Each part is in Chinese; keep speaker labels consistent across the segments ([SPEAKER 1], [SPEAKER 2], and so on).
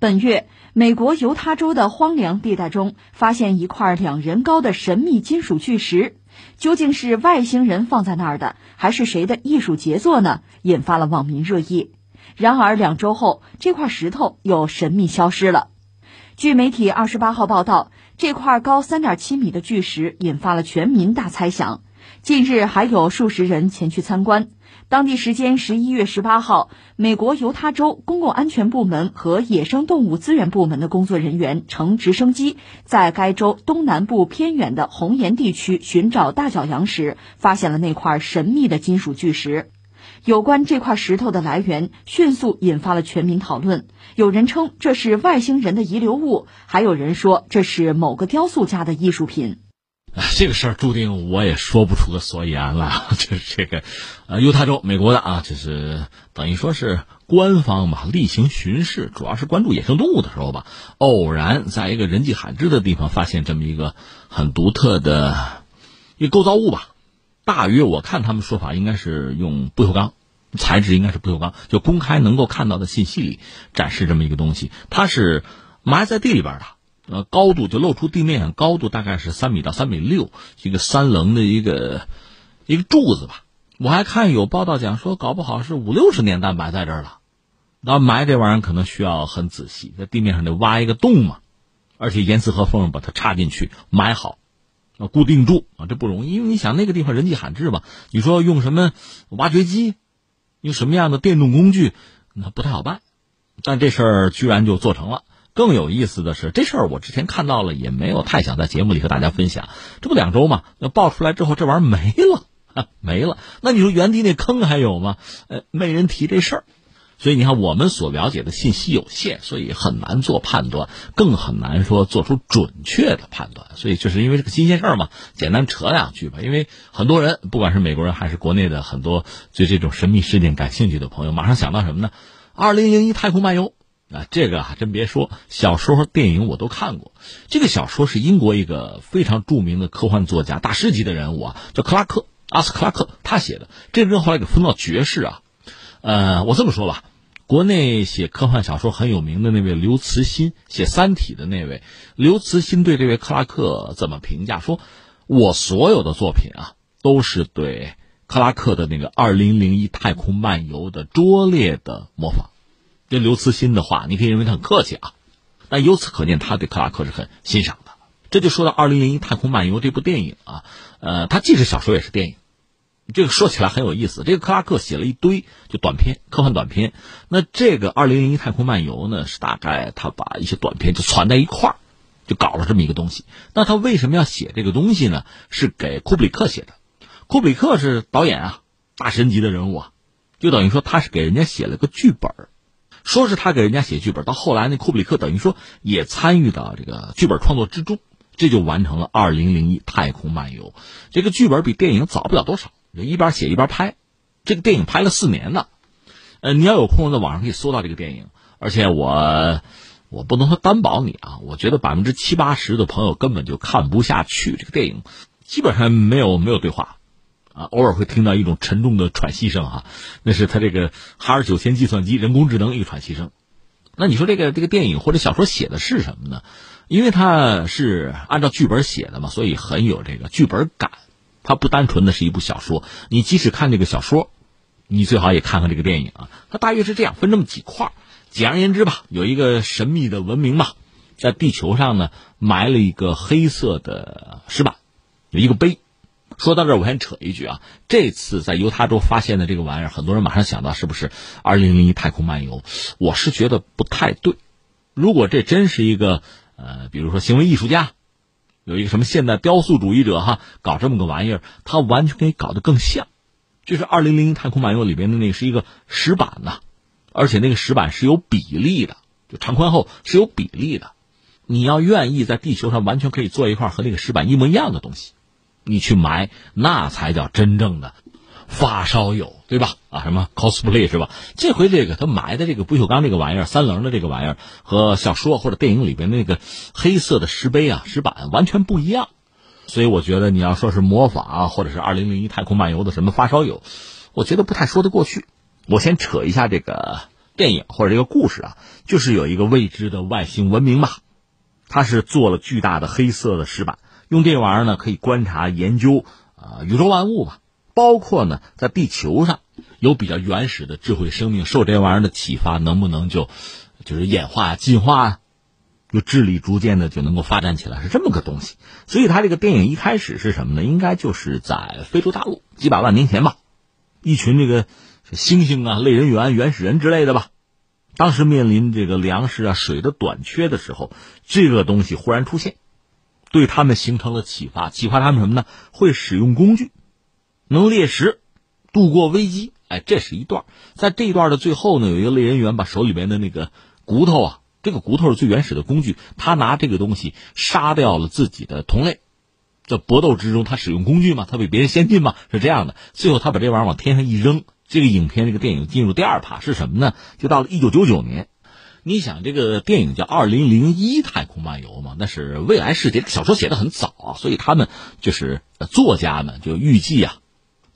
[SPEAKER 1] 本月，美国犹他州的荒凉地带中发现一块两人高的神秘金属巨石，究竟是外星人放在那儿的，还是谁的艺术杰作呢？引发了网民热议。然而，两周后，这块石头又神秘消失了。据媒体二十八号报道，这块高三点七米的巨石引发了全民大猜想。近日，还有数十人前去参观。当地时间十一月十八号，美国犹他州公共安全部门和野生动物资源部门的工作人员乘直升机在该州东南部偏远的红岩地区寻找大角羊时，发现了那块神秘的金属巨石。有关这块石头的来源，迅速引发了全民讨论。有人称这是外星人的遗留物，还有人说这是某个雕塑家的艺术品。
[SPEAKER 2] 这个事儿注定我也说不出个所以然来。就是这个，呃，犹他州，美国的啊，就是等于说是官方吧，例行巡视，主要是关注野生动物的时候吧，偶然在一个人迹罕至的地方发现这么一个很独特的一个构造物吧。大约我看他们说法应该是用不锈钢材质，应该是不锈钢，就公开能够看到的信息里展示这么一个东西，它是埋在地里边的。呃，高度就露出地面，高度大概是三米到三米六，一个三棱的一个一个柱子吧。我还看有报道讲说，搞不好是五六十年代埋在这儿了。那埋这玩意儿可能需要很仔细，在地面上得挖一个洞嘛，而且严丝合缝把它插进去，埋好，啊，固定住啊，这不容易。因为你想那个地方人迹罕至吧，你说用什么挖掘机，用什么样的电动工具，那不太好办。但这事儿居然就做成了。更有意思的是，这事儿我之前看到了，也没有太想在节目里和大家分享。这不两周嘛，那爆出来之后，这玩意儿没了，没了。那你说原地那坑还有吗？呃，没人提这事儿。所以你看，我们所了解的信息有限，所以很难做判断，更很难说做出准确的判断。所以就是因为这个新鲜事儿嘛，简单扯两句吧。因为很多人，不管是美国人还是国内的很多对这种神秘事件感兴趣的朋友，马上想到什么呢？二零零一太空漫游。啊，这个还真别说，小说和电影我都看过。这个小说是英国一个非常著名的科幻作家、大师级的人物啊，叫克拉克·阿斯克拉克，他写的。这个人后来给分到爵士啊。呃，我这么说吧，国内写科幻小说很有名的那位刘慈欣，写《三体》的那位刘慈欣，对这位克拉克怎么评价？说，我所有的作品啊，都是对克拉克的那个《二零零一太空漫游》的拙劣的模仿。这刘慈欣的话，你可以认为他很客气啊，但由此可见，他对克拉克是很欣赏的。这就说到《二零零一太空漫游》这部电影啊，呃，它既是小说也是电影。这个说起来很有意思，这个克拉克写了一堆就短篇科幻短篇，那这个《二零零一太空漫游》呢，是大概他把一些短篇就攒在一块儿，就搞了这么一个东西。那他为什么要写这个东西呢？是给库布里克写的。库布里克是导演啊，大神级的人物啊，就等于说他是给人家写了个剧本说是他给人家写剧本，到后来那库布里克等于说也参与到这个剧本创作之中，这就完成了《二零零一太空漫游》。这个剧本比电影早不了多少，就一边写一边拍。这个电影拍了四年呢。呃，你要有空在网上可以搜到这个电影。而且我我不能说担保你啊，我觉得百分之七八十的朋友根本就看不下去这个电影，基本上没有没有对话。啊，偶尔会听到一种沉重的喘息声啊，那是他这个哈尔九千计算机人工智能一个喘息声。那你说这个这个电影或者小说写的是什么呢？因为它是按照剧本写的嘛，所以很有这个剧本感。它不单纯的是一部小说，你即使看这个小说，你最好也看看这个电影啊。它大约是这样，分这么几块简而言之吧，有一个神秘的文明嘛，在地球上呢埋了一个黑色的石板，有一个碑。说到这儿，我先扯一句啊，这次在犹他州发现的这个玩意儿，很多人马上想到是不是二零零一太空漫游？我是觉得不太对。如果这真是一个呃，比如说行为艺术家，有一个什么现代雕塑主义者哈，搞这么个玩意儿，他完全可以搞得更像。就是二零零一太空漫游里边的那是一个石板呐，而且那个石板是有比例的，就长宽厚是有比例的。你要愿意在地球上完全可以做一块和那个石板一模一样的东西。你去埋，那才叫真正的发烧友，对吧？啊，什么 cosplay 是吧？这回这个他埋的这个不锈钢这个玩意儿，三棱的这个玩意儿，和小说或者电影里边那个黑色的石碑啊、石板完全不一样。所以我觉得你要说是模仿啊，或者是二零零一太空漫游的什么发烧友，我觉得不太说得过去。我先扯一下这个电影或者这个故事啊，就是有一个未知的外星文明吧，它是做了巨大的黑色的石板，用这玩意儿呢可以观察研究啊宇宙万物吧，包括呢在地球上有比较原始的智慧生命，受这玩意儿的启发，能不能就就是演化进化啊？就智力逐渐的就能够发展起来，是这么个东西。所以它这个电影一开始是什么呢？应该就是在非洲大陆几百万年前吧，一群这个猩猩啊、类人猿、原始人之类的吧，当时面临这个粮食啊、水的短缺的时候，这个东西忽然出现，对他们形成了启发，启发他们什么呢？会使用工具，能猎食，度过危机。哎，这是一段。在这一段的最后呢，有一个类人猿把手里面的那个骨头啊。这个骨头是最原始的工具，他拿这个东西杀掉了自己的同类，在搏斗之中，他使用工具嘛，他比别人先进嘛，是这样的。最后他把这玩意儿往天上一扔，这个影片这个电影进入第二趴是什么呢？就到了一九九九年，你想这个电影叫《二零零一太空漫游》嘛，那是未来世界，小说写的很早啊，所以他们就是作家们就预计啊。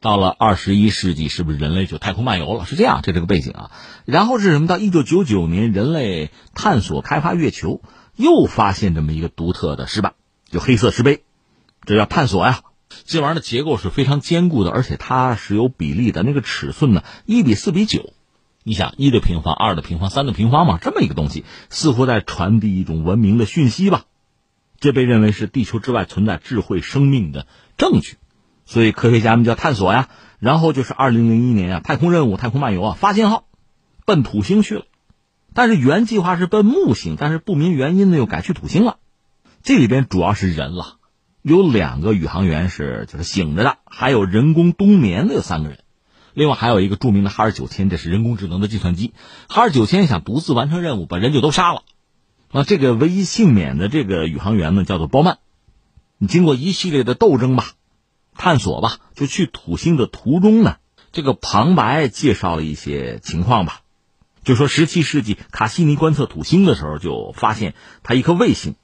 [SPEAKER 2] 到了二十一世纪，是不是人类就太空漫游了？是这样，这这个背景啊。然后是什么？到一九九九年，人类探索开发月球，又发现这么一个独特的石板，就黑色石碑，这叫探索呀。这玩意儿的结构是非常坚固的，而且它是有比例的，那个尺寸呢，一比四比九。你想，一的平方，二的平方，三的平方嘛，这么一个东西，似乎在传递一种文明的讯息吧。这被认为是地球之外存在智慧生命的证据。所以科学家们叫探索呀，然后就是二零零一年啊，太空任务、太空漫游啊，发信号，奔土星去了。但是原计划是奔木星，但是不明原因呢又改去土星了。这里边主要是人了，有两个宇航员是就是醒着的，还有人工冬眠的有三个人，另外还有一个著名的哈尔九千，这是人工智能的计算机。哈尔九千想独自完成任务，把人就都杀了。啊，这个唯一幸免的这个宇航员呢，叫做包曼。你经过一系列的斗争吧。探索吧，就去土星的途中呢。这个旁白介绍了一些情况吧，就说十七世纪卡西尼观测土星的时候，就发现它一颗卫星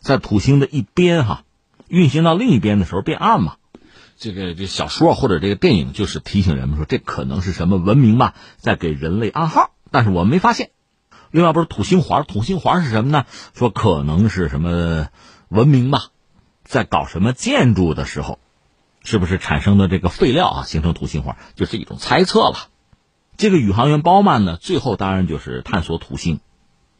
[SPEAKER 2] 在土星的一边哈，运行到另一边的时候变暗嘛。这个这小说或者这个电影就是提醒人们说，这可能是什么文明吧，在给人类暗号，但是我们没发现。另外不是土星环，土星环是什么呢？说可能是什么文明吧，在搞什么建筑的时候。是不是产生的这个废料啊，形成土星环，就是一种猜测了。这个宇航员包曼呢，最后当然就是探索土星，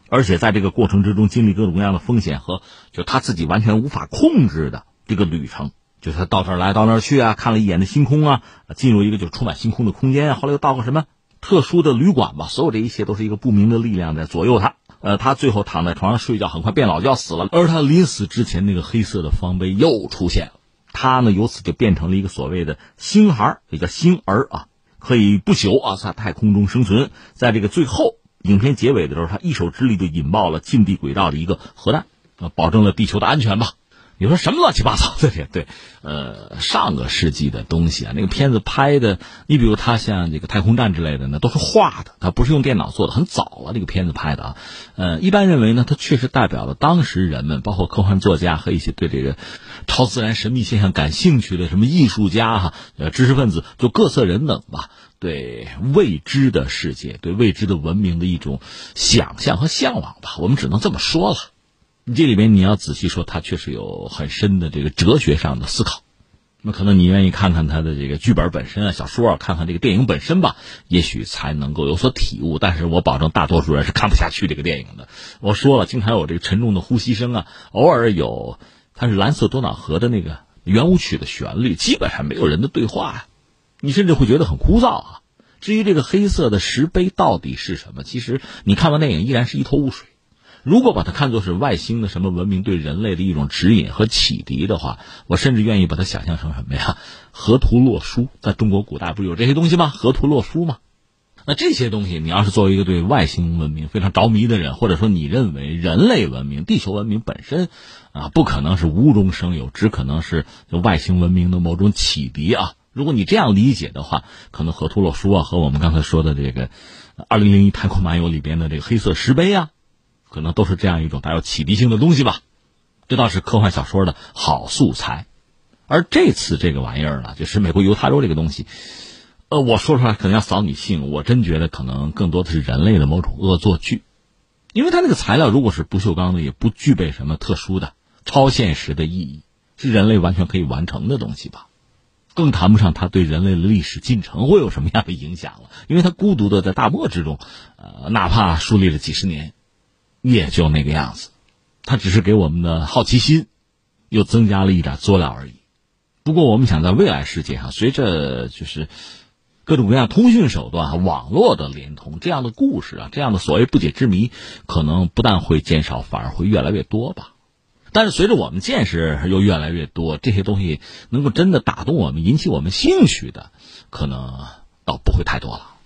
[SPEAKER 2] 而且在这个过程之中经历各种各样的风险和就他自己完全无法控制的这个旅程，就他到这儿来到那儿去啊，看了一眼的星空啊，进入一个就充满星空的空间啊，后来又到个什么特殊的旅馆吧，所有这一切都是一个不明的力量在左右他。呃，他最后躺在床上睡觉，很快变老就要死了，而他临死之前那个黑色的方碑又出现了。他呢，由此就变成了一个所谓的星孩，也叫星儿啊，可以不朽啊，在太空中生存。在这个最后影片结尾的时候，他一手之力就引爆了近地轨道的一个核弹，啊，保证了地球的安全吧。你说什么乱七八糟的？这对，呃，上个世纪的东西啊，那个片子拍的，你比如他像这个太空站之类的呢，都是画的，它不是用电脑做的，很早了。这个片子拍的啊，呃，一般认为呢，它确实代表了当时人们，包括科幻作家和一些对这个超自然神秘现象感兴趣的什么艺术家哈，呃，知识分子，就各色人等吧，对未知的世界、对未知的文明的一种想象和向往吧。我们只能这么说了。这里面你要仔细说，他确实有很深的这个哲学上的思考。那可能你愿意看看他的这个剧本本身啊，小说啊，看看这个电影本身吧，也许才能够有所体悟。但是我保证，大多数人是看不下去这个电影的。我说了，经常有这个沉重的呼吸声啊，偶尔有它是蓝色多瑙河的那个圆舞曲的旋律，基本上没有人的对话啊，你甚至会觉得很枯燥啊。至于这个黑色的石碑到底是什么，其实你看完电影依然是一头雾水。如果把它看作是外星的什么文明对人类的一种指引和启迪的话，我甚至愿意把它想象成什么呀？河图洛书，在中国古代不是有这些东西吗？河图洛书吗？那这些东西，你要是作为一个对外星文明非常着迷的人，或者说你认为人类文明、地球文明本身啊不可能是无中生有，只可能是外星文明的某种启迪啊。如果你这样理解的话，可能河图洛书啊和我们刚才说的这个《二零零一太空漫游》里边的这个黑色石碑啊。可能都是这样一种带有启迪性的东西吧，这倒是科幻小说的好素材。而这次这个玩意儿呢，就是美国犹他州这个东西，呃，我说出来可能要扫你兴，我真觉得可能更多的是人类的某种恶作剧，因为它那个材料如果是不锈钢的，也不具备什么特殊的、超现实的意义，是人类完全可以完成的东西吧。更谈不上它对人类的历史进程会有什么样的影响了，因为它孤独的在大漠之中，呃，哪怕树立了几十年，也就那个样子。它只是给我们的好奇心又增加了一点佐料而已。不过，我们想在未来世界上，随着就是各种各样通讯手段、网络的连通，这样的故事啊，这样的所谓不解之谜，可能不但会减少，反而会越来越多吧。但是随着我们见识又越来越多，这些东西能够真的打动我们、引起我们兴趣的，可能倒不会太多了。